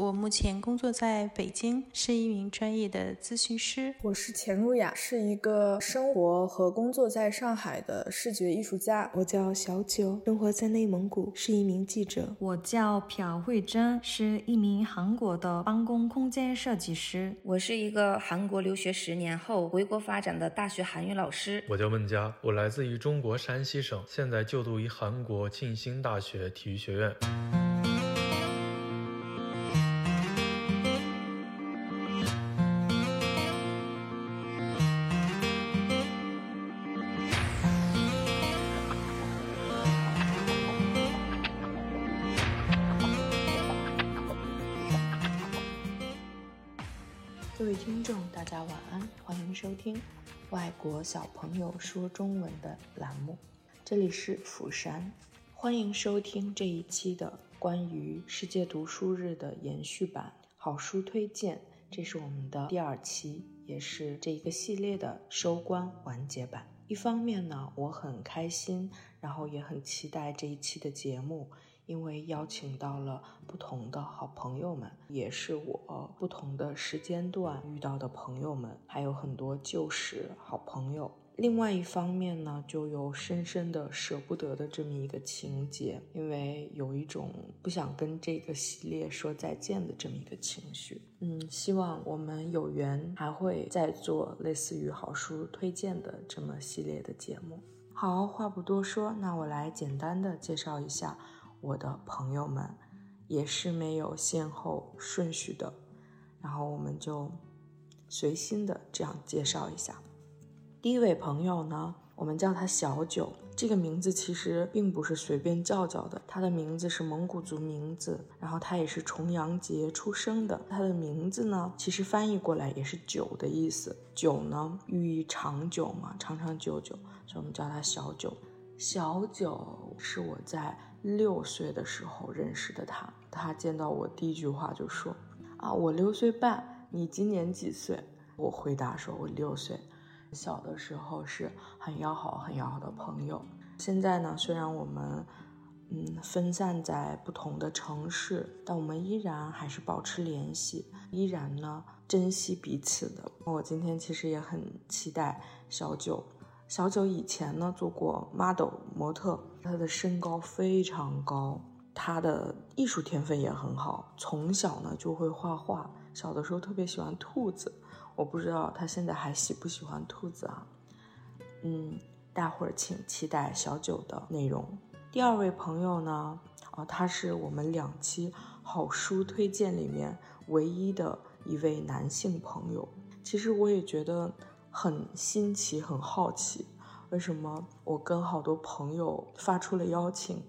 我目前工作在北京，是一名专业的咨询师。我是钱如雅，是一个生活和工作在上海的视觉艺术家。我叫小九，生活在内蒙古，是一名记者。我叫朴慧珍，是一名韩国的办公空间设计师。我是一个韩国留学十年后回国发展的大学韩语老师。我叫孟佳，我来自于中国山西省，现在就读于韩国庆兴大学体育学院。外国小朋友说中文》的栏目，这里是釜山，欢迎收听这一期的关于世界读书日的延续版好书推荐，这是我们的第二期，也是这一个系列的收官完结版。一方面呢，我很开心，然后也很期待这一期的节目。因为邀请到了不同的好朋友们，也是我不同的时间段遇到的朋友们，还有很多旧时好朋友。另外一方面呢，就有深深的舍不得的这么一个情节，因为有一种不想跟这个系列说再见的这么一个情绪。嗯，希望我们有缘还会再做类似于好书推荐的这么系列的节目。好，话不多说，那我来简单的介绍一下。我的朋友们也是没有先后顺序的，然后我们就随心的这样介绍一下。第一位朋友呢，我们叫他小九，这个名字其实并不是随便叫叫的，他的名字是蒙古族名字，然后他也是重阳节出生的，他的名字呢，其实翻译过来也是九的意思，久呢寓意长久嘛，长长久久，所以我们叫他小九。小九是我在六岁的时候认识的他，他见到我第一句话就说：“啊，我六岁半，你今年几岁？”我回答说：“我六岁。”小的时候是很要好、很要好的朋友。现在呢，虽然我们嗯分散在不同的城市，但我们依然还是保持联系，依然呢珍惜彼此的。我今天其实也很期待小九。小九以前呢做过 model 模特，他的身高非常高，他的艺术天分也很好，从小呢就会画画，小的时候特别喜欢兔子，我不知道他现在还喜不喜欢兔子啊？嗯，大伙儿请期待小九的内容。第二位朋友呢，啊，他是我们两期好书推荐里面唯一的一位男性朋友，其实我也觉得。很新奇，很好奇，为什么我跟好多朋友发出了邀请，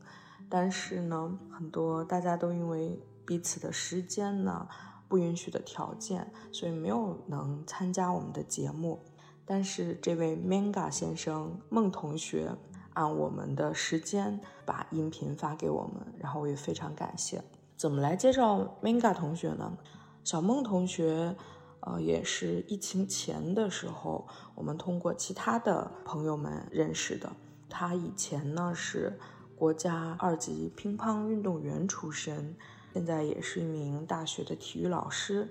但是呢，很多大家都因为彼此的时间呢不允许的条件，所以没有能参加我们的节目。但是这位 Manga 先生孟同学按我们的时间把音频发给我们，然后我也非常感谢。怎么来介绍 Manga 同学呢？小孟同学。呃，也是疫情前的时候，我们通过其他的朋友们认识的。他以前呢是国家二级乒乓运动员出身，现在也是一名大学的体育老师。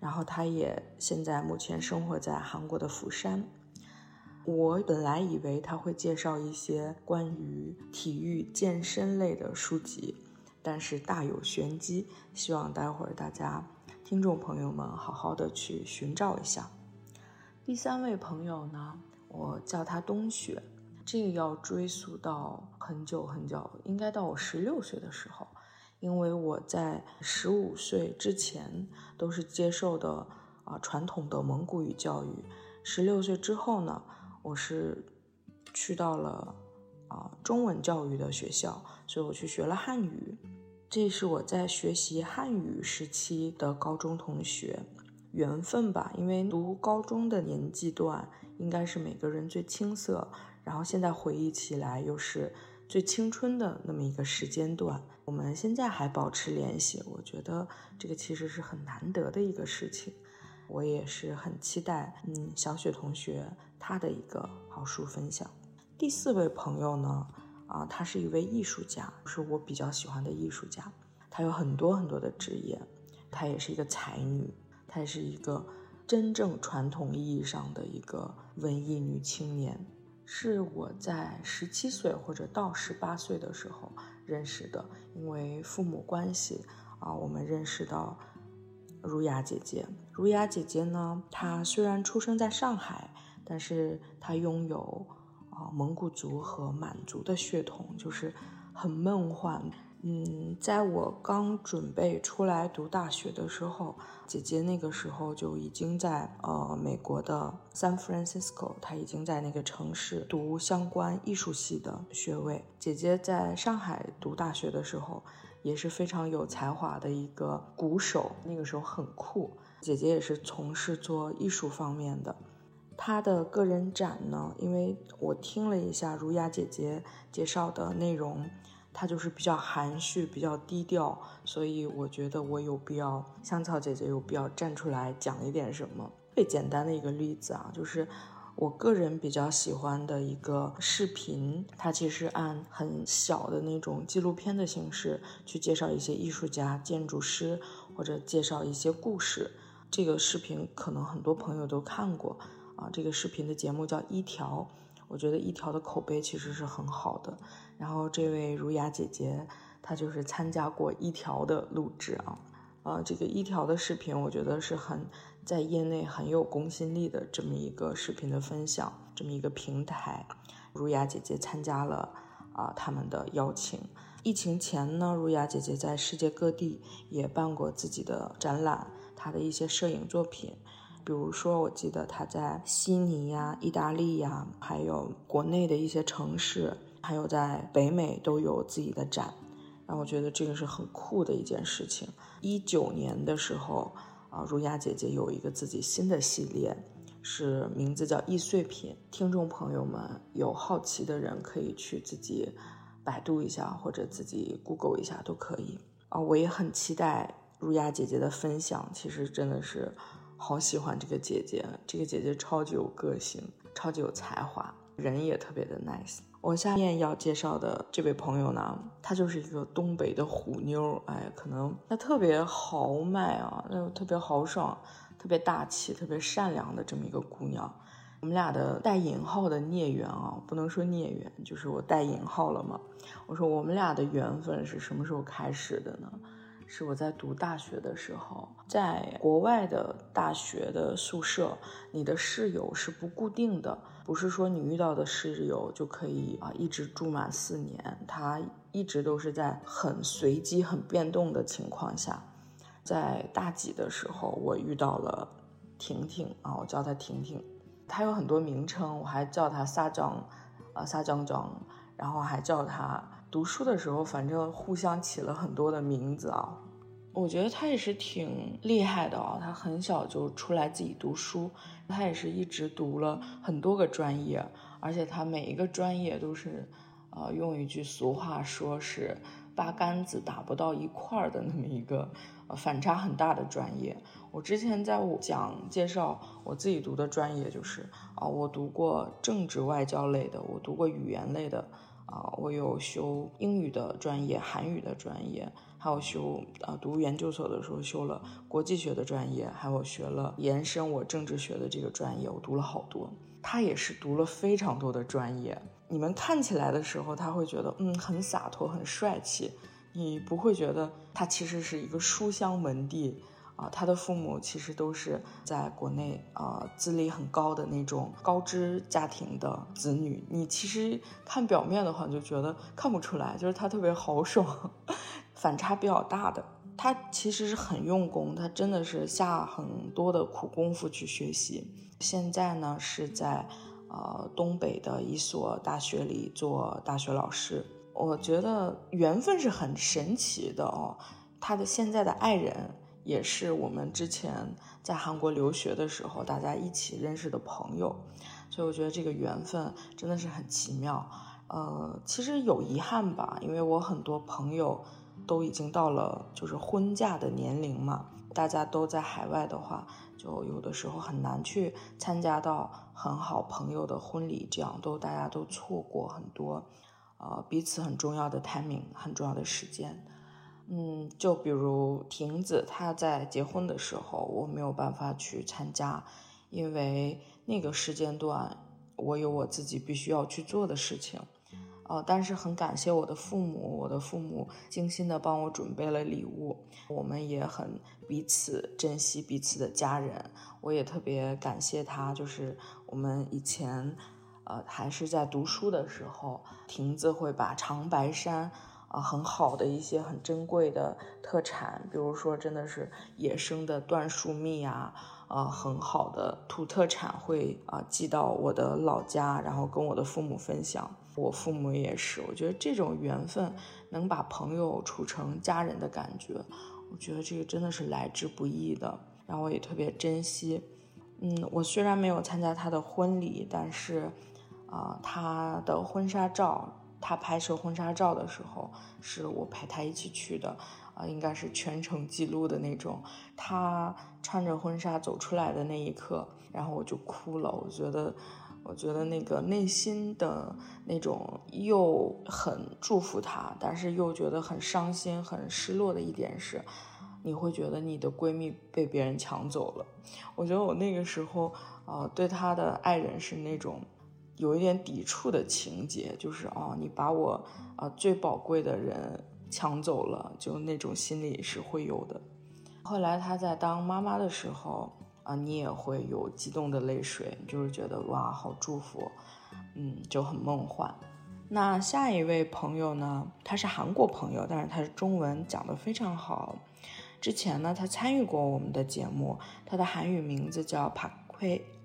然后他也现在目前生活在韩国的釜山。我本来以为他会介绍一些关于体育健身类的书籍，但是大有玄机。希望待会儿大家。听众朋友们，好好的去寻找一下。第三位朋友呢，我叫他冬雪，这个要追溯到很久很久，应该到我十六岁的时候，因为我在十五岁之前都是接受的啊传统的蒙古语教育，十六岁之后呢，我是去到了啊中文教育的学校，所以我去学了汉语。这是我在学习汉语时期的高中同学，缘分吧。因为读高中的年纪段，应该是每个人最青涩，然后现在回忆起来又是最青春的那么一个时间段。我们现在还保持联系，我觉得这个其实是很难得的一个事情。我也是很期待，嗯，小雪同学她的一个好书分享。第四位朋友呢？啊，他是一位艺术家，是我比较喜欢的艺术家。他有很多很多的职业，她也是一个才女，她也是一个真正传统意义上的一个文艺女青年，是我在十七岁或者到十八岁的时候认识的，因为父母关系啊，我们认识到儒雅姐姐。儒雅姐姐呢，她虽然出生在上海，但是她拥有蒙古族和满族的血统，就是很梦幻。嗯，在我刚准备出来读大学的时候，姐姐那个时候就已经在呃美国的 San Francisco，她已经在那个城市读相关艺术系的学位。姐姐在上海读大学的时候，也是非常有才华的一个鼓手，那个时候很酷。姐姐也是从事做艺术方面的。她的个人展呢，因为我听了一下儒雅姐姐介绍的内容。她就是比较含蓄、比较低调，所以我觉得我有必要，香草姐姐有必要站出来讲一点什么。最简单的一个例子啊，就是我个人比较喜欢的一个视频，它其实按很小的那种纪录片的形式去介绍一些艺术家、建筑师，或者介绍一些故事。这个视频可能很多朋友都看过啊。这个视频的节目叫《一条》。我觉得一条的口碑其实是很好的，然后这位儒雅姐姐她就是参加过一条的录制啊，呃，这个一条的视频我觉得是很在业内很有公信力的这么一个视频的分享，这么一个平台，儒雅姐姐参加了啊他们的邀请。疫情前呢，儒雅姐姐在世界各地也办过自己的展览，她的一些摄影作品。比如说，我记得他在悉尼呀、意大利呀，还有国内的一些城市，还有在北美都有自己的展，让我觉得这个是很酷的一件事情。一九年的时候，啊，儒雅姐姐有一个自己新的系列，是名字叫“易碎品”。听众朋友们有好奇的人可以去自己百度一下，或者自己 Google 一下都可以。啊，我也很期待儒雅姐姐的分享，其实真的是。好喜欢这个姐姐，这个姐姐超级有个性，超级有才华，人也特别的 nice。我下面要介绍的这位朋友呢，她就是一个东北的虎妞，哎，可能她特别豪迈啊，那特别豪爽，特别大气，特别善良的这么一个姑娘。我们俩的带引号的孽缘啊，不能说孽缘，就是我带引号了嘛。我说我们俩的缘分是什么时候开始的呢？是我在读大学的时候，在国外的大学的宿舍，你的室友是不固定的，不是说你遇到的室友就可以啊一直住满四年，他一直都是在很随机、很变动的情况下。在大几的时候，我遇到了婷婷啊，我叫她婷婷，她有很多名称，我还叫她撒张，啊撒张张，然后还叫她。读书的时候，反正互相起了很多的名字啊。我觉得他也是挺厉害的啊，他很小就出来自己读书，他也是一直读了很多个专业，而且他每一个专业都是，呃，用一句俗话说是八竿子打不到一块儿的那么一个，反差很大的专业。我之前在我讲介绍我自己读的专业，就是啊，我读过政治外交类的，我读过语言类的。啊，我有修英语的专业、韩语的专业，还有修啊读研究所的时候修了国际学的专业，还有学了延伸我政治学的这个专业，我读了好多。他也是读了非常多的专业。你们看起来的时候，他会觉得嗯很洒脱、很帅气，你不会觉得他其实是一个书香门第。啊，他的父母其实都是在国内啊，资历很高的那种高知家庭的子女。你其实看表面的话，就觉得看不出来，就是他特别豪爽，反差比较大的。他其实是很用功，他真的是下很多的苦功夫去学习。现在呢，是在呃东北的一所大学里做大学老师。我觉得缘分是很神奇的哦，他的现在的爱人。也是我们之前在韩国留学的时候，大家一起认识的朋友，所以我觉得这个缘分真的是很奇妙。呃，其实有遗憾吧，因为我很多朋友都已经到了就是婚嫁的年龄嘛，大家都在海外的话，就有的时候很难去参加到很好朋友的婚礼，这样都大家都错过很多，呃，彼此很重要的 timing，很重要的时间。嗯，就比如亭子，她在结婚的时候，我没有办法去参加，因为那个时间段我有我自己必须要去做的事情。呃，但是很感谢我的父母，我的父母精心的帮我准备了礼物，我们也很彼此珍惜彼此的家人。我也特别感谢他，就是我们以前，呃，还是在读书的时候，亭子会把长白山。啊，很好的一些很珍贵的特产，比如说真的是野生的椴树蜜啊，呃，很好的土特产会啊寄到我的老家，然后跟我的父母分享。我父母也是，我觉得这种缘分能把朋友处成家人的感觉，我觉得这个真的是来之不易的，然后我也特别珍惜。嗯，我虽然没有参加他的婚礼，但是啊，他的婚纱照。他拍摄婚纱照的时候，是我陪他一起去的，啊，应该是全程记录的那种。他穿着婚纱走出来的那一刻，然后我就哭了。我觉得，我觉得那个内心的那种又很祝福他，但是又觉得很伤心、很失落的一点是，你会觉得你的闺蜜被别人抢走了。我觉得我那个时候，呃，对他的爱人是那种。有一点抵触的情节，就是哦，你把我啊最宝贵的人抢走了，就那种心理是会有的。后来她在当妈妈的时候啊，你也会有激动的泪水，就是觉得哇，好祝福，嗯，就很梦幻。那下一位朋友呢，他是韩国朋友，但是他是中文讲得非常好。之前呢，他参与过我们的节目，他的韩语名字叫 Park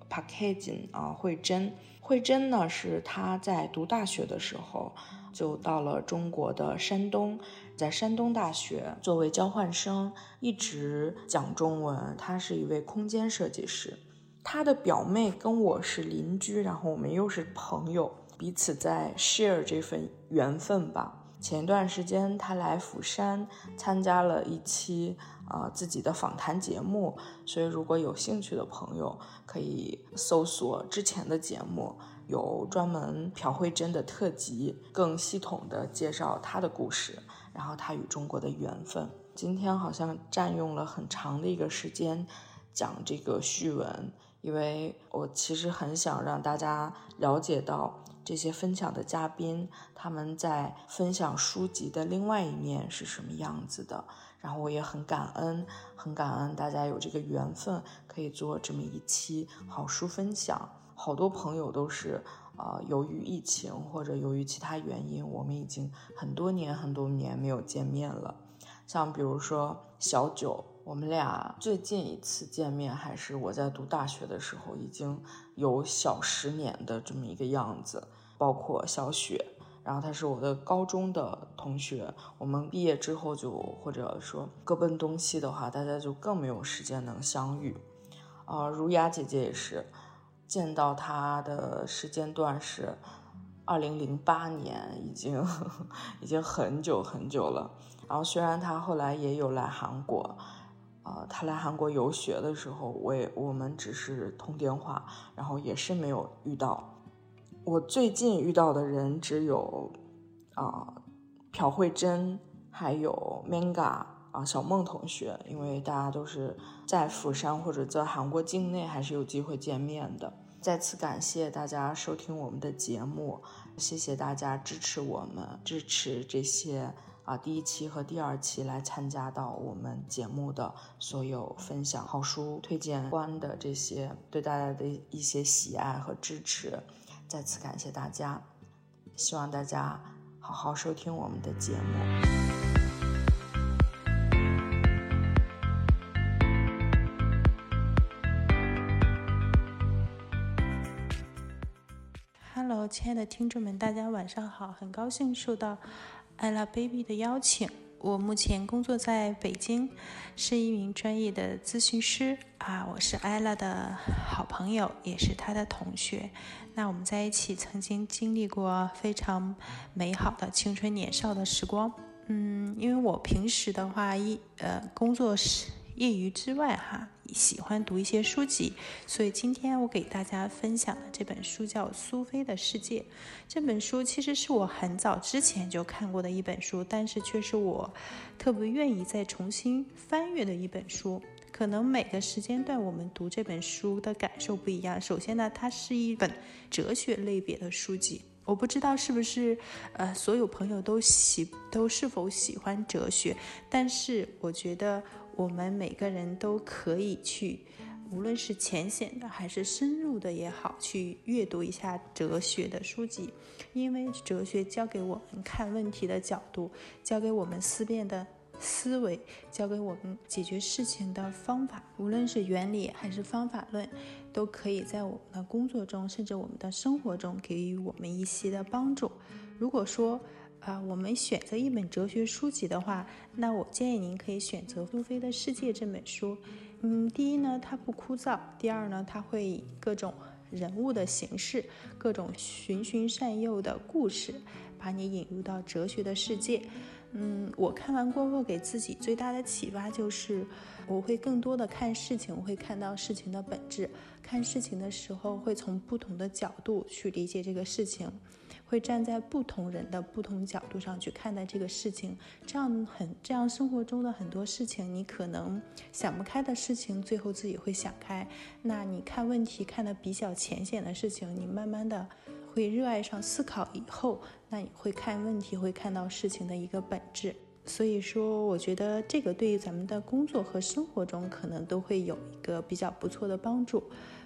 Park Jin 啊，慧珍。慧珍呢，是她在读大学的时候就到了中国的山东，在山东大学作为交换生，一直讲中文。她是一位空间设计师，她的表妹跟我是邻居，然后我们又是朋友，彼此在 share 这份缘分吧。前段时间，她来釜山参加了一期。啊，自己的访谈节目，所以如果有兴趣的朋友，可以搜索之前的节目，有专门朴慧珍的特辑，更系统的介绍她的故事，然后她与中国的缘分。今天好像占用了很长的一个时间讲这个序文，因为我其实很想让大家了解到这些分享的嘉宾他们在分享书籍的另外一面是什么样子的。然后我也很感恩，很感恩大家有这个缘分，可以做这么一期好书分享。好多朋友都是，呃，由于疫情或者由于其他原因，我们已经很多年很多年没有见面了。像比如说小九，我们俩最近一次见面还是我在读大学的时候，已经有小十年的这么一个样子。包括小雪。然后她是我的高中的同学，我们毕业之后就或者说各奔东西的话，大家就更没有时间能相遇。啊，如雅姐姐也是，见到她的时间段是二零零八年，已经 已经很久很久了。然后虽然她后来也有来韩国，啊，他来韩国游学的时候，我也我们只是通电话，然后也是没有遇到。我最近遇到的人只有，啊，朴慧珍，还有 Manga 啊，小梦同学，因为大家都是在釜山或者在韩国境内，还是有机会见面的。再次感谢大家收听我们的节目，谢谢大家支持我们，支持这些啊第一期和第二期来参加到我们节目的所有分享好书推荐官的这些对大家的一些喜爱和支持。再次感谢大家，希望大家好好收听我们的节目。Hello，亲爱的听众们，大家晚上好！很高兴受到 ella baby 的邀请。我目前工作在北京，是一名专业的咨询师啊。我是艾拉的好朋友，也是她的同学。那我们在一起曾经经历过非常美好的青春年少的时光。嗯，因为我平时的话一呃工作是业余之外哈，喜欢读一些书籍，所以今天我给大家分享的这本书叫《苏菲的世界》。这本书其实是我很早之前就看过的一本书，但是却是我特别愿意再重新翻阅的一本书。可能每个时间段我们读这本书的感受不一样。首先呢，它是一本哲学类别的书籍。我不知道是不是，呃，所有朋友都喜都是否喜欢哲学，但是我觉得我们每个人都可以去，无论是浅显的还是深入的也好，去阅读一下哲学的书籍，因为哲学教给我们看问题的角度，教给我们思辨的。思维教给我们解决事情的方法，无论是原理还是方法论，都可以在我们的工作中，甚至我们的生活中给予我们一些的帮助。如果说啊，我们选择一本哲学书籍的话，那我建议您可以选择《苏菲的世界》这本书。嗯，第一呢，它不枯燥；第二呢，它会以各种人物的形式、各种循循善诱的故事，把你引入到哲学的世界。嗯，我看完过后给自己最大的启发就是，我会更多的看事情，我会看到事情的本质。看事情的时候，会从不同的角度去理解这个事情，会站在不同人的不同角度上去看待这个事情。这样很，这样生活中的很多事情，你可能想不开的事情，最后自己会想开。那你看问题看的比较浅显的事情，你慢慢的。会热爱上思考以后，那你会看问题，会看到事情的一个本质。所以说，我觉得这个对于咱们的工作和生活中可能都会有一个比较不错的帮助，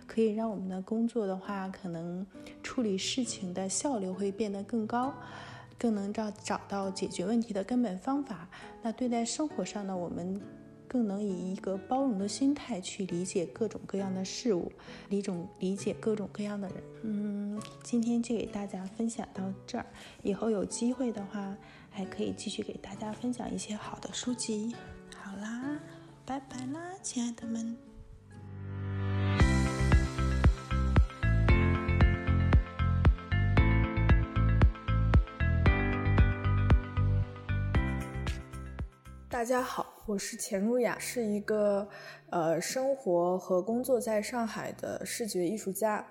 可以让我们的工作的话，可能处理事情的效率会变得更高，更能找找到解决问题的根本方法。那对待生活上呢，我们。更能以一个包容的心态去理解各种各样的事物，理种理解各种各样的人。嗯，今天就给大家分享到这儿，以后有机会的话，还可以继续给大家分享一些好的书籍。好啦，拜拜啦，亲爱的们。大家好。我是钱如雅，是一个呃生活和工作在上海的视觉艺术家。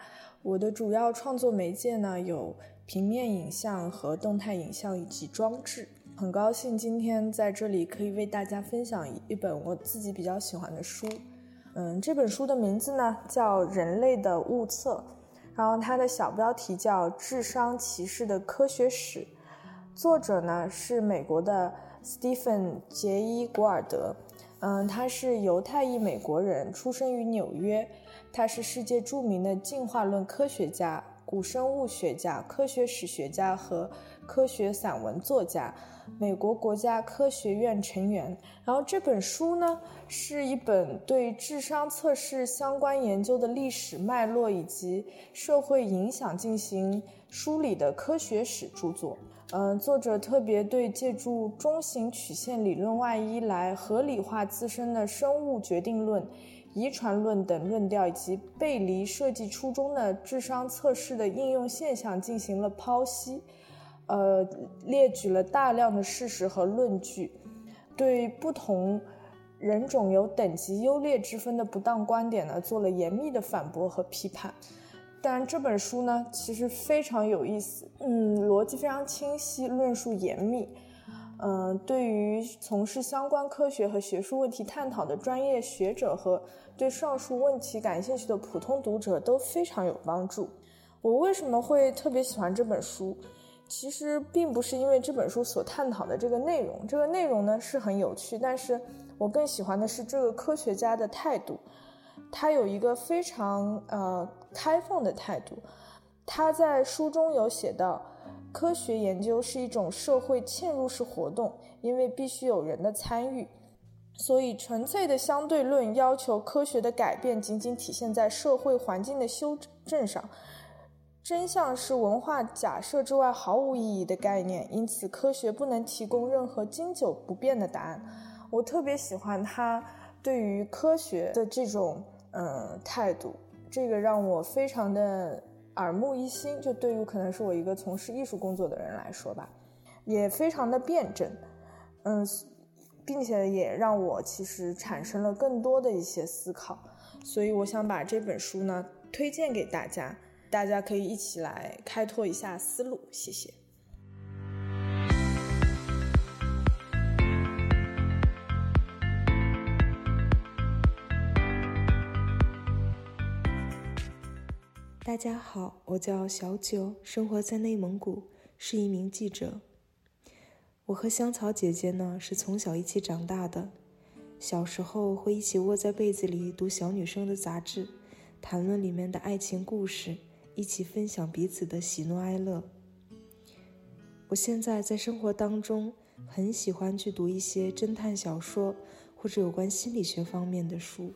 我的主要创作媒介呢有平面影像和动态影像以及装置。很高兴今天在这里可以为大家分享一本我自己比较喜欢的书。嗯，这本书的名字呢叫《人类的物测》，然后它的小标题叫《智商歧视的科学史》，作者呢是美国的。Stephen 杰伊·古尔德，嗯，他是犹太裔美国人，出生于纽约。他是世界著名的进化论科学家、古生物学家、科学史学家和科学散文作家，美国国家科学院成员。然后这本书呢，是一本对智商测试相关研究的历史脉络以及社会影响进行梳理的科学史著作。嗯，作者特别对借助中型曲线理论外衣来合理化自身的生物决定论、遗传论等论调，以及背离设计初衷的智商测试的应用现象进行了剖析。呃，列举了大量的事实和论据，对不同人种有等级优劣之分的不当观点呢，做了严密的反驳和批判。但这本书呢，其实非常有意思，嗯，逻辑非常清晰，论述严密，嗯，对于从事相关科学和学术问题探讨的专业学者和对上述问题感兴趣的普通读者都非常有帮助。我为什么会特别喜欢这本书？其实并不是因为这本书所探讨的这个内容，这个内容呢是很有趣，但是我更喜欢的是这个科学家的态度。他有一个非常呃开放的态度，他在书中有写到，科学研究是一种社会嵌入式活动，因为必须有人的参与，所以纯粹的相对论要求科学的改变仅仅体现在社会环境的修正上，真相是文化假设之外毫无意义的概念，因此科学不能提供任何经久不变的答案。我特别喜欢他对于科学的这种。嗯，态度这个让我非常的耳目一新。就对于可能是我一个从事艺术工作的人来说吧，也非常的辩证。嗯，并且也让我其实产生了更多的一些思考。所以我想把这本书呢推荐给大家，大家可以一起来开拓一下思路。谢谢。大家好，我叫小九，生活在内蒙古，是一名记者。我和香草姐姐呢是从小一起长大的，小时候会一起窝在被子里读小女生的杂志，谈论里面的爱情故事，一起分享彼此的喜怒哀乐。我现在在生活当中很喜欢去读一些侦探小说或者有关心理学方面的书。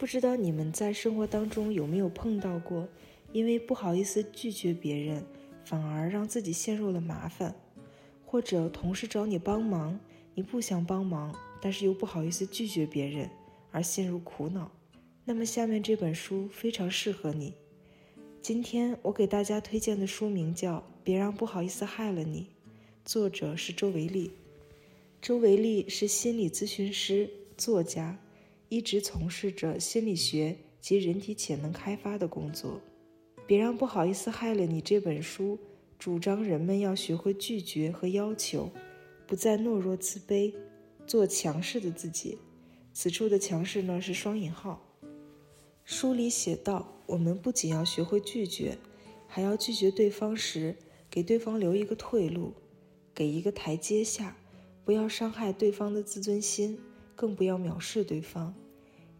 不知道你们在生活当中有没有碰到过，因为不好意思拒绝别人，反而让自己陷入了麻烦，或者同事找你帮忙，你不想帮忙，但是又不好意思拒绝别人，而陷入苦恼。那么下面这本书非常适合你。今天我给大家推荐的书名叫《别让不好意思害了你》，作者是周维利。周维利是心理咨询师、作家。一直从事着心理学及人体潜能开发的工作。别让不好意思害了你。这本书主张人们要学会拒绝和要求，不再懦弱自卑，做强势的自己。此处的强势呢是双引号。书里写道：我们不仅要学会拒绝，还要拒绝对方时给对方留一个退路，给一个台阶下，不要伤害对方的自尊心。更不要藐视对方，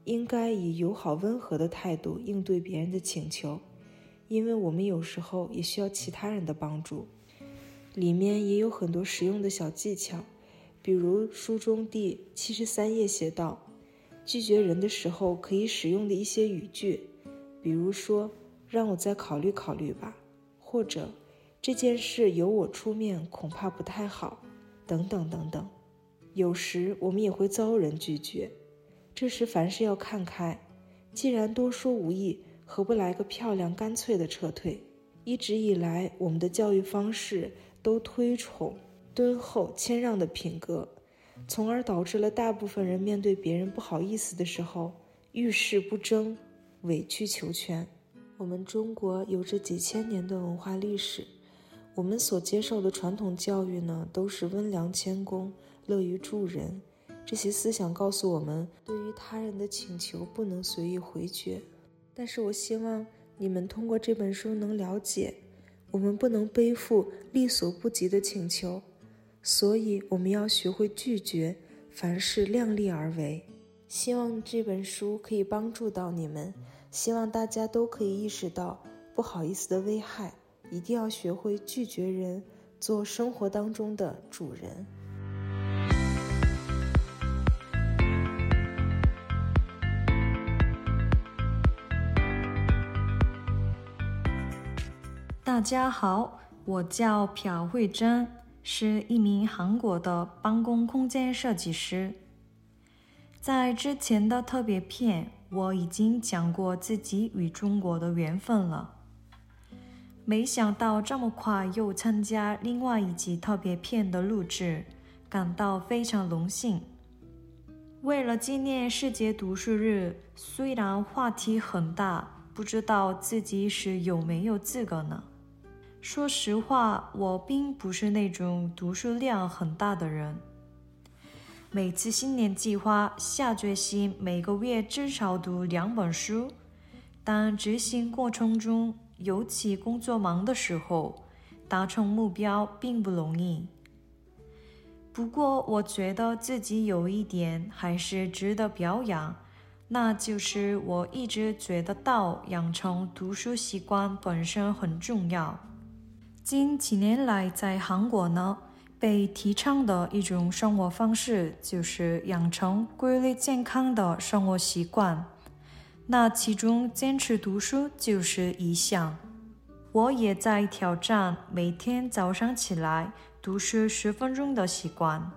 应该以友好温和的态度应对别人的请求，因为我们有时候也需要其他人的帮助。里面也有很多实用的小技巧，比如书中第七十三页写道，拒绝人的时候可以使用的一些语句，比如说“让我再考虑考虑吧”，或者“这件事由我出面恐怕不太好”，等等等等。有时我们也会遭人拒绝，这时凡事要看开。既然多说无益，何不来个漂亮干脆的撤退？一直以来，我们的教育方式都推崇敦厚谦让的品格，从而导致了大部分人面对别人不好意思的时候，遇事不争，委曲求全。我们中国有着几千年的文化历史，我们所接受的传统教育呢，都是温良谦恭。乐于助人，这些思想告诉我们，对于他人的请求不能随意回绝。但是我希望你们通过这本书能了解，我们不能背负力所不及的请求，所以我们要学会拒绝，凡事量力而为。希望这本书可以帮助到你们，希望大家都可以意识到不好意思的危害，一定要学会拒绝人，做生活当中的主人。大家好，我叫朴慧珍，是一名韩国的办公空间设计师。在之前的特别篇，我已经讲过自己与中国的缘分了。没想到这么快又参加另外一集特别篇的录制，感到非常荣幸。为了纪念世界读书日，虽然话题很大，不知道自己是有没有资格呢？说实话，我并不是那种读书量很大的人。每次新年计划下决心每个月至少读两本书，但执行过程中，尤其工作忙的时候，达成目标并不容易。不过，我觉得自己有一点还是值得表扬，那就是我一直觉得到养成读书习惯本身很重要。近几年来，在韩国呢，被提倡的一种生活方式就是养成规律健康的生活习惯。那其中，坚持读书就是一项。我也在挑战每天早上起来读书十分钟的习惯。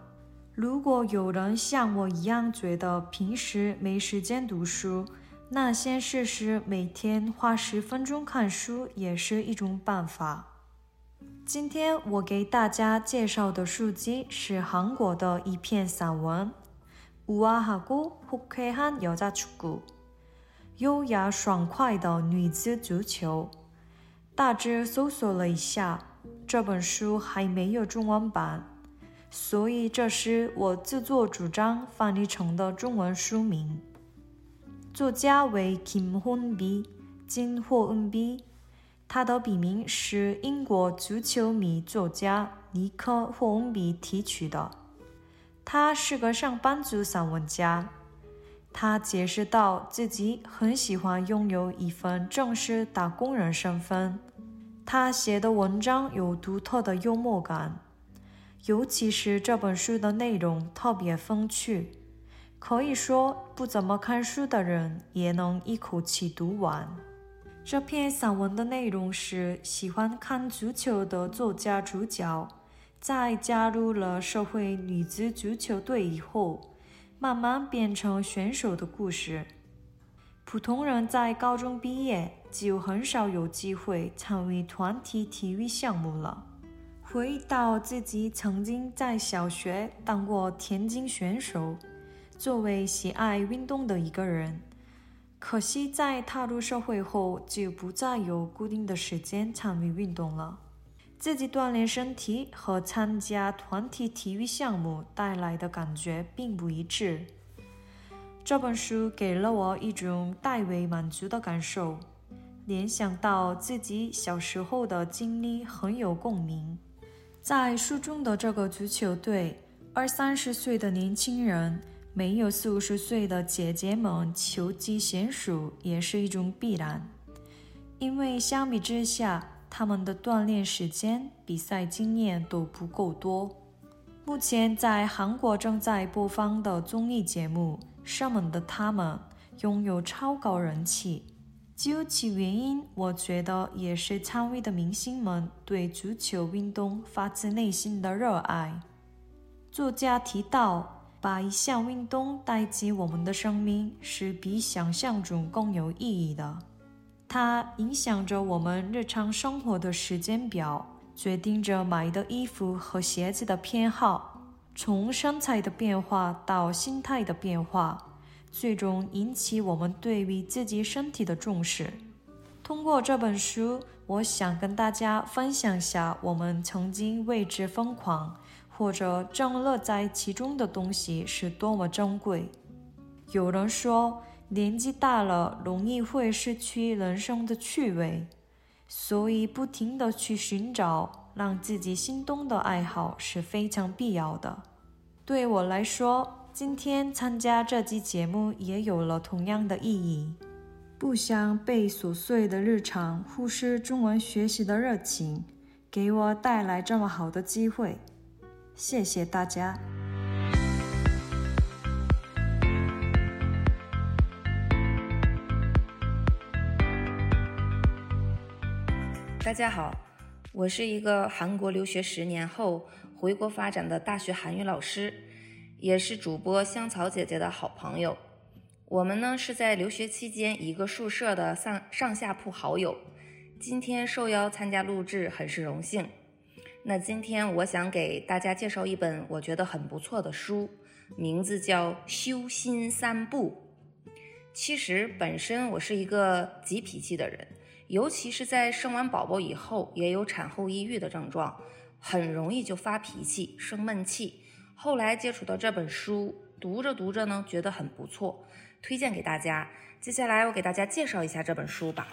如果有人像我一样觉得平时没时间读书，那先试试每天花十分钟看书，也是一种办法。今天我给大家介绍的书籍是韩国的一篇散文《우아하고혹해한여자축구》，优雅爽快的女子足球。大致搜索了一下，这本书还没有中文版，所以这是我自作主张翻译成的中文书名。作家为金混碧，金霍恩碧。 他的笔名是英国足球迷作家尼克·霍恩比提取的。他是个上班族散文家。他解释到自己很喜欢拥有一份正式打工人身份。他写的文章有独特的幽默感，尤其是这本书的内容特别风趣，可以说不怎么看书的人也能一口气读完。这篇散文的内容是喜欢看足球的作家主角，在加入了社会女子足球队以后，慢慢变成选手的故事。普通人在高中毕业就很少有机会参与团体体育项目了。回到自己曾经在小学当过田径选手，作为喜爱运动的一个人。可惜，在踏入社会后，就不再有固定的时间参与运动了。自己锻炼身体和参加团体体育项目带来的感觉并不一致。这本书给了我一种大为满足的感受，联想到自己小时候的经历很有共鸣。在书中的这个足球队，二三十岁的年轻人。没有四五十岁的姐姐们球技娴熟也是一种必然，因为相比之下，他们的锻炼时间、比赛经验都不够多。目前在韩国正在播放的综艺节目《上门的他们》拥有超高人气，究其原因，我觉得也是参与的明星们对足球运动发自内心的热爱。作家提到。把一项运动带进我们的生命是比想象中更有意义的。它影响着我们日常生活的时间表，决定着买的衣服和鞋子的偏好，从身材的变化到心态的变化，最终引起我们对于自己身体的重视。通过这本书，我想跟大家分享下我们曾经为之疯狂。或者正乐在其中的东西是多么珍贵。有人说，年纪大了容易会失去人生的趣味，所以不停的去寻找让自己心动的爱好是非常必要的。对我来说，今天参加这期节目也有了同样的意义。不想被琐碎的日常忽视中文学习的热情，给我带来这么好的机会。谢谢大家。大家好，我是一个韩国留学十年后回国发展的大学韩语老师，也是主播香草姐姐的好朋友。我们呢是在留学期间一个宿舍的上上下铺好友，今天受邀参加录制，很是荣幸。那今天我想给大家介绍一本我觉得很不错的书，名字叫《修心三步》。其实本身我是一个急脾气的人，尤其是在生完宝宝以后，也有产后抑郁的症状，很容易就发脾气、生闷气。后来接触到这本书，读着读着呢，觉得很不错，推荐给大家。接下来我给大家介绍一下这本书吧。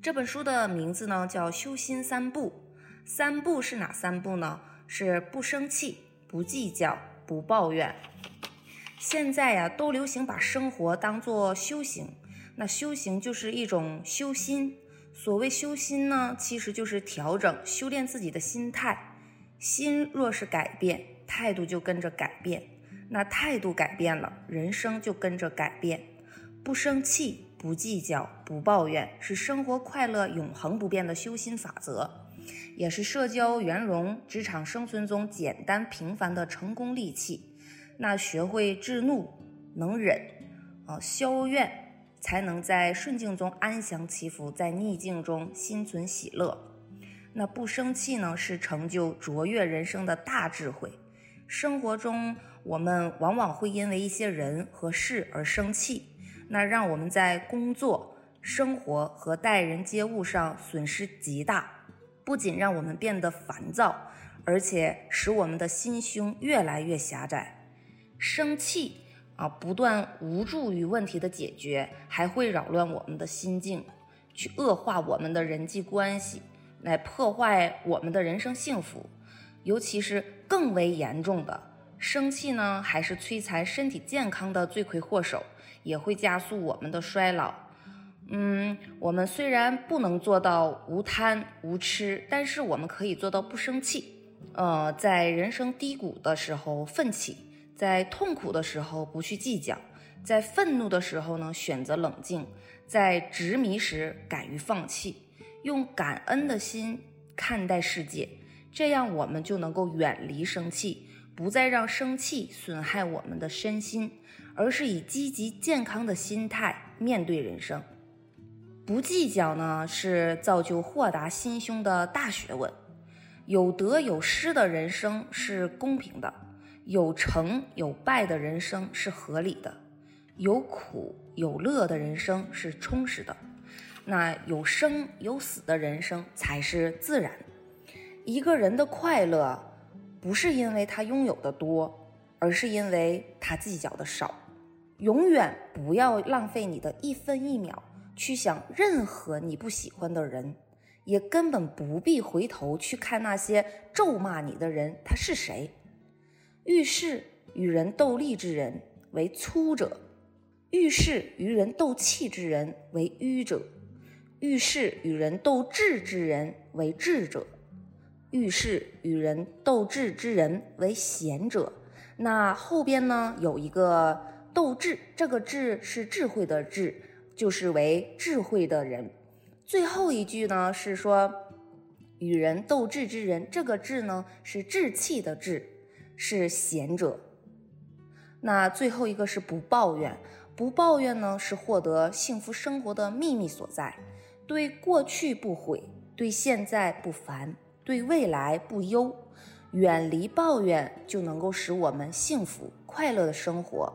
这本书的名字呢叫《修心三步》。三步是哪三步呢？是不生气、不计较、不抱怨。现在呀，都流行把生活当做修行，那修行就是一种修心。所谓修心呢，其实就是调整、修炼自己的心态。心若是改变，态度就跟着改变。那态度改变了，人生就跟着改变。不生气、不计较、不抱怨，是生活快乐永恒不变的修心法则。也是社交圆融、职场生存中简单平凡的成功利器。那学会制怒、能忍，啊，消怨，才能在顺境中安详祈福，在逆境中心存喜乐。那不生气呢，是成就卓越人生的大智慧。生活中，我们往往会因为一些人和事而生气，那让我们在工作、生活和待人接物上损失极大，不仅让我们变得烦躁，而且使我们的心胸越来越狭窄。生气啊，不断无助于问题的解决，还会扰乱我们的心境，去恶化我们的人际关系。来破坏我们的人生幸福，尤其是更为严重的生气呢，还是摧残身体健康的罪魁祸首，也会加速我们的衰老。嗯，我们虽然不能做到无贪无痴，但是我们可以做到不生气。呃，在人生低谷的时候奋起，在痛苦的时候不去计较，在愤怒的时候呢选择冷静，在执迷时敢于放弃。用感恩的心看待世界，这样我们就能够远离生气，不再让生气损害我们的身心，而是以积极健康的心态面对人生。不计较呢，是造就豁达心胸的大学问。有得有失的人生是公平的，有成有败的人生是合理的，有苦有乐的人生是充实的。那有生有死的人生才是自然。一个人的快乐，不是因为他拥有的多，而是因为他计较的少。永远不要浪费你的一分一秒去想任何你不喜欢的人，也根本不必回头去看那些咒骂你的人他是谁。遇事与人斗力之人为粗者，遇事与人斗气之人为愚者。遇事与人斗智之人为智者，遇事与人斗智之人为贤者。那后边呢有一个斗智，这个智是智慧的智，就是为智慧的人。最后一句呢是说与人斗智之人，这个智呢是志气的志，是贤者。那最后一个是不抱怨，不抱怨呢是获得幸福生活的秘密所在。对过去不悔，对现在不烦，对未来不忧，远离抱怨，就能够使我们幸福快乐的生活。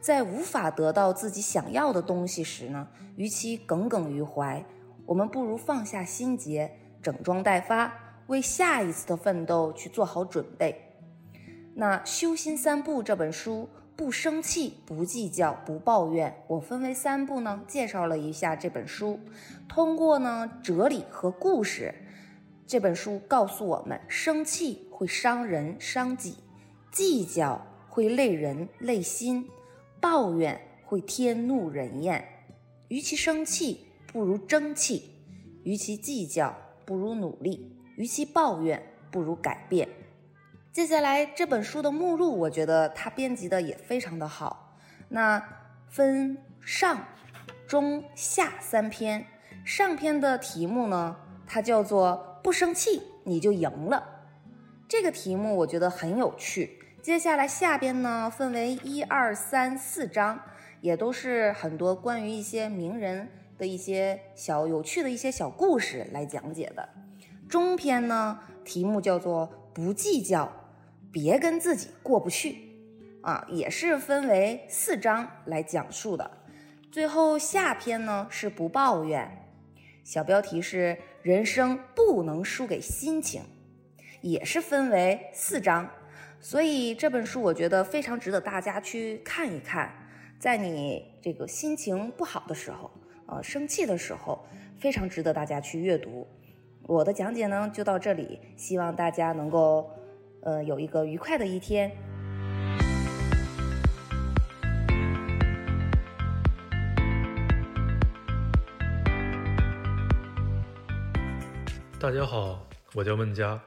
在无法得到自己想要的东西时呢，与其耿耿于怀，我们不如放下心结，整装待发，为下一次的奋斗去做好准备。那《修心三步》这本书。不生气，不计较，不抱怨。我分为三步呢，介绍了一下这本书。通过呢哲理和故事，这本书告诉我们：生气会伤人伤己，计较会累人累心，抱怨会天怒人厌。与其生气，不如争气；与其计较，不如努力；与其抱怨，不如改变。接下来这本书的目录，我觉得它编辑的也非常的好。那分上、中、下三篇。上篇的题目呢，它叫做“不生气你就赢了”。这个题目我觉得很有趣。接下来下边呢，分为一二三四章，也都是很多关于一些名人的一些小有趣的一些小故事来讲解的。中篇呢，题目叫做“不计较”。别跟自己过不去啊，也是分为四章来讲述的。最后下篇呢是不抱怨，小标题是人生不能输给心情，也是分为四章。所以这本书我觉得非常值得大家去看一看，在你这个心情不好的时候，呃，生气的时候，非常值得大家去阅读。我的讲解呢就到这里，希望大家能够。呃，有一个愉快的一天。大家好，我叫孟佳，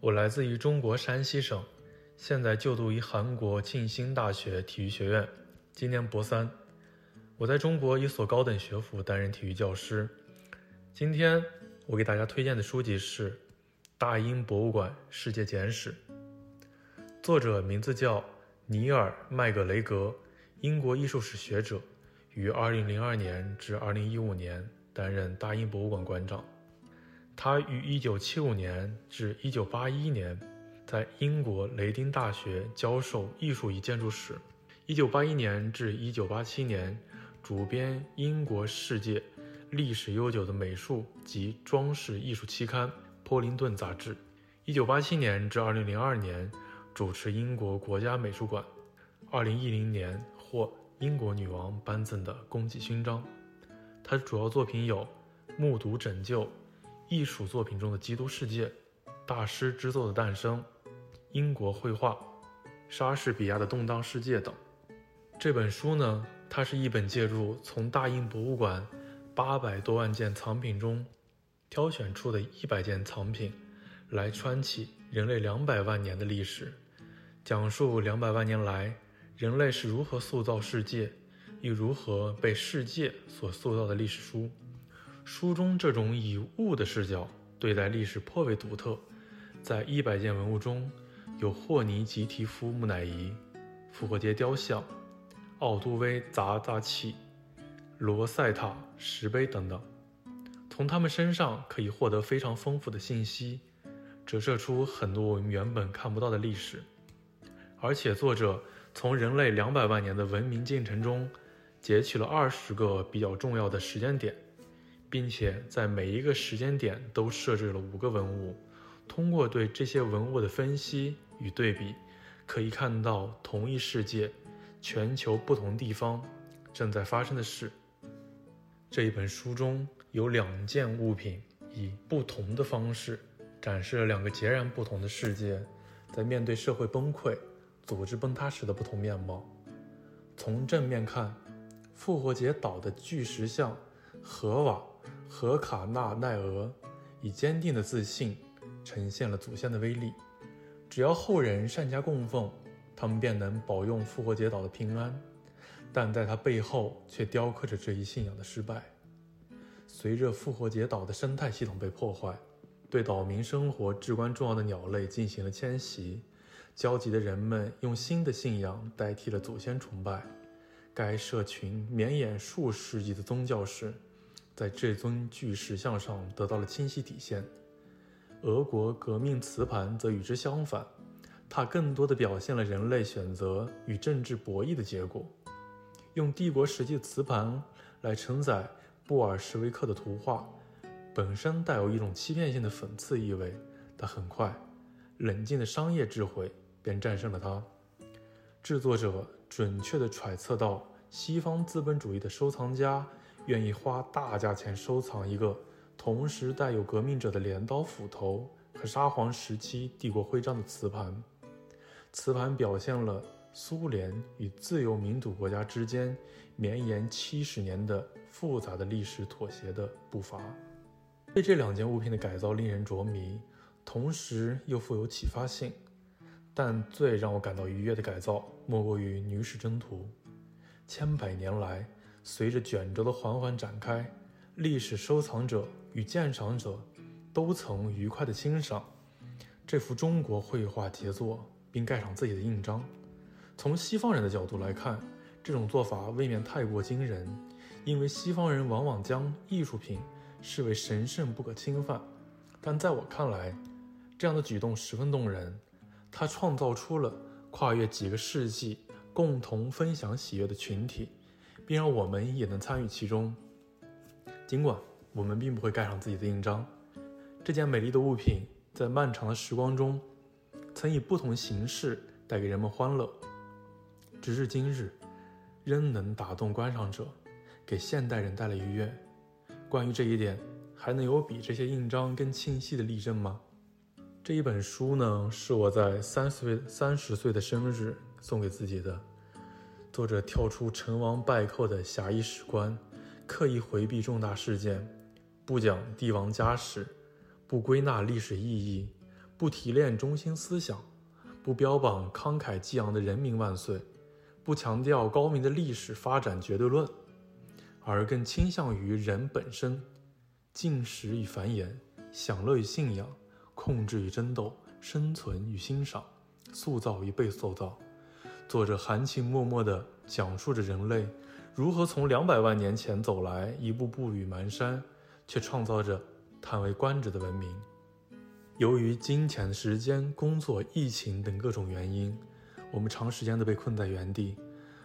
我来自于中国山西省，现在就读于韩国庆兴大学体育学院，今年博三。我在中国一所高等学府担任体育教师。今天我给大家推荐的书籍是。大英博物馆世界简史，作者名字叫尼尔·麦格雷格，英国艺术史学者，于2002年至2015年担任大英博物馆馆长。他于1975年至1981年在英国雷丁大学教授艺术与建筑史，1981年至1987年主编英国世界历史悠久的美术及装饰艺术期刊《波林顿杂志》，1987年至2002年主持英国国家美术馆，2010年获英国女王颁赠的功绩勋章。他的主要作品有《目睹拯救》。艺术作品中的基督世界、大师之作的诞生、英国绘画、莎士比亚的动荡世界等。这本书呢，它是一本借助从大英博物馆八百多万件藏品中挑选出的一百件藏品，来穿起人类两百万年的历史，讲述两百万年来人类是如何塑造世界，又如何被世界所塑造的历史书。书中这种以物的视角对待历史颇为独特。在一百件文物中，有霍尼吉提夫木乃伊、复活节雕像、奥杜威砸砸器、罗塞塔石碑等等。从他们身上可以获得非常丰富的信息，折射出很多我们原本看不到的历史。而且，作者从人类两百万年的文明进程中截取了二十个比较重要的时间点。并且在每一个时间点都设置了五个文物，通过对这些文物的分析与对比，可以看到同一世界、全球不同地方正在发生的事。这一本书中有两件物品，以不同的方式展示了两个截然不同的世界在面对社会崩溃、组织崩塌时的不同面貌。从正面看，复活节岛的巨石像河瓦。和卡纳奈俄以坚定的自信呈现了祖先的威力，只要后人善加供奉，他们便能保佑复活节岛的平安。但在他背后却雕刻着这一信仰的失败。随着复活节岛的生态系统被破坏，对岛民生活至关重要的鸟类进行了迁徙，焦急的人们用新的信仰代替了祖先崇拜。该社群绵延数世纪的宗教史。在这尊巨石像上得到了清晰体现。俄国革命瓷盘则与之相反，它更多的表现了人类选择与政治博弈的结果。用帝国时期磁盘来承载布尔什维克的图画，本身带有一种欺骗性的讽刺意味。但很快，冷静的商业智慧便战胜了它。制作者准确地揣测到西方资本主义的收藏家。愿意花大价钱收藏一个同时带有革命者的镰刀斧头和沙皇时期帝国徽章的瓷盘。瓷盘表现了苏联与自由民主国家之间绵延七十年的复杂的历史妥协的步伐。对这两件物品的改造令人着迷，同时又富有启发性。但最让我感到愉悦的改造，莫过于女史箴图。千百年来。随着卷轴的缓缓展开，历史收藏者与鉴赏者都曾愉快地欣赏这幅中国绘画杰作，并盖上自己的印章。从西方人的角度来看，这种做法未免太过惊人，因为西方人往往将艺术品视为神圣不可侵犯。但在我看来，这样的举动十分动人，它创造出了跨越几个世纪共同分享喜悦的群体。并让我们也能参与其中。尽管我们并不会盖上自己的印章，这件美丽的物品在漫长的时光中，曾以不同形式带给人们欢乐，直至今日，仍能打动观赏者，给现代人带来愉悦。关于这一点，还能有比这些印章更清晰的例证吗？这一本书呢，是我在三岁三十岁的生日送给自己的。作者跳出成王败寇的狭义史观，刻意回避重大事件，不讲帝王家史，不归纳历史意义，不提炼中心思想，不标榜慷慨激昂的“人民万岁”，不强调高明的历史发展绝对论，而更倾向于人本身，进食与繁衍，享乐与信仰，控制与争斗，生存与欣赏，塑造与被塑造。作者含情脉脉地讲述着人类如何从两百万年前走来，一步步履蹒跚，却创造着叹为观止的文明。由于金钱、时间、工作、疫情等各种原因，我们长时间的被困在原地，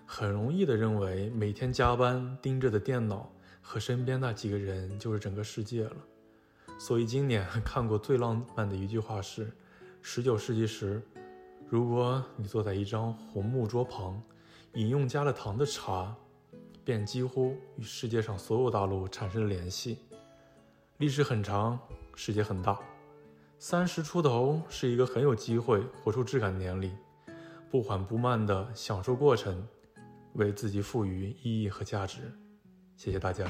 很容易的认为每天加班盯着的电脑和身边那几个人就是整个世界了。所以今年 看过最浪漫的一句话是：十九世纪时，如果你坐在一张红木桌旁，饮用加了糖的茶，便几乎与世界上所有大陆产生了联系。历史很长，世界很大。三十出头是一个很有机会活出质感的年龄，不缓不慢地享受过程，为自己赋予意义和价值。谢谢大家。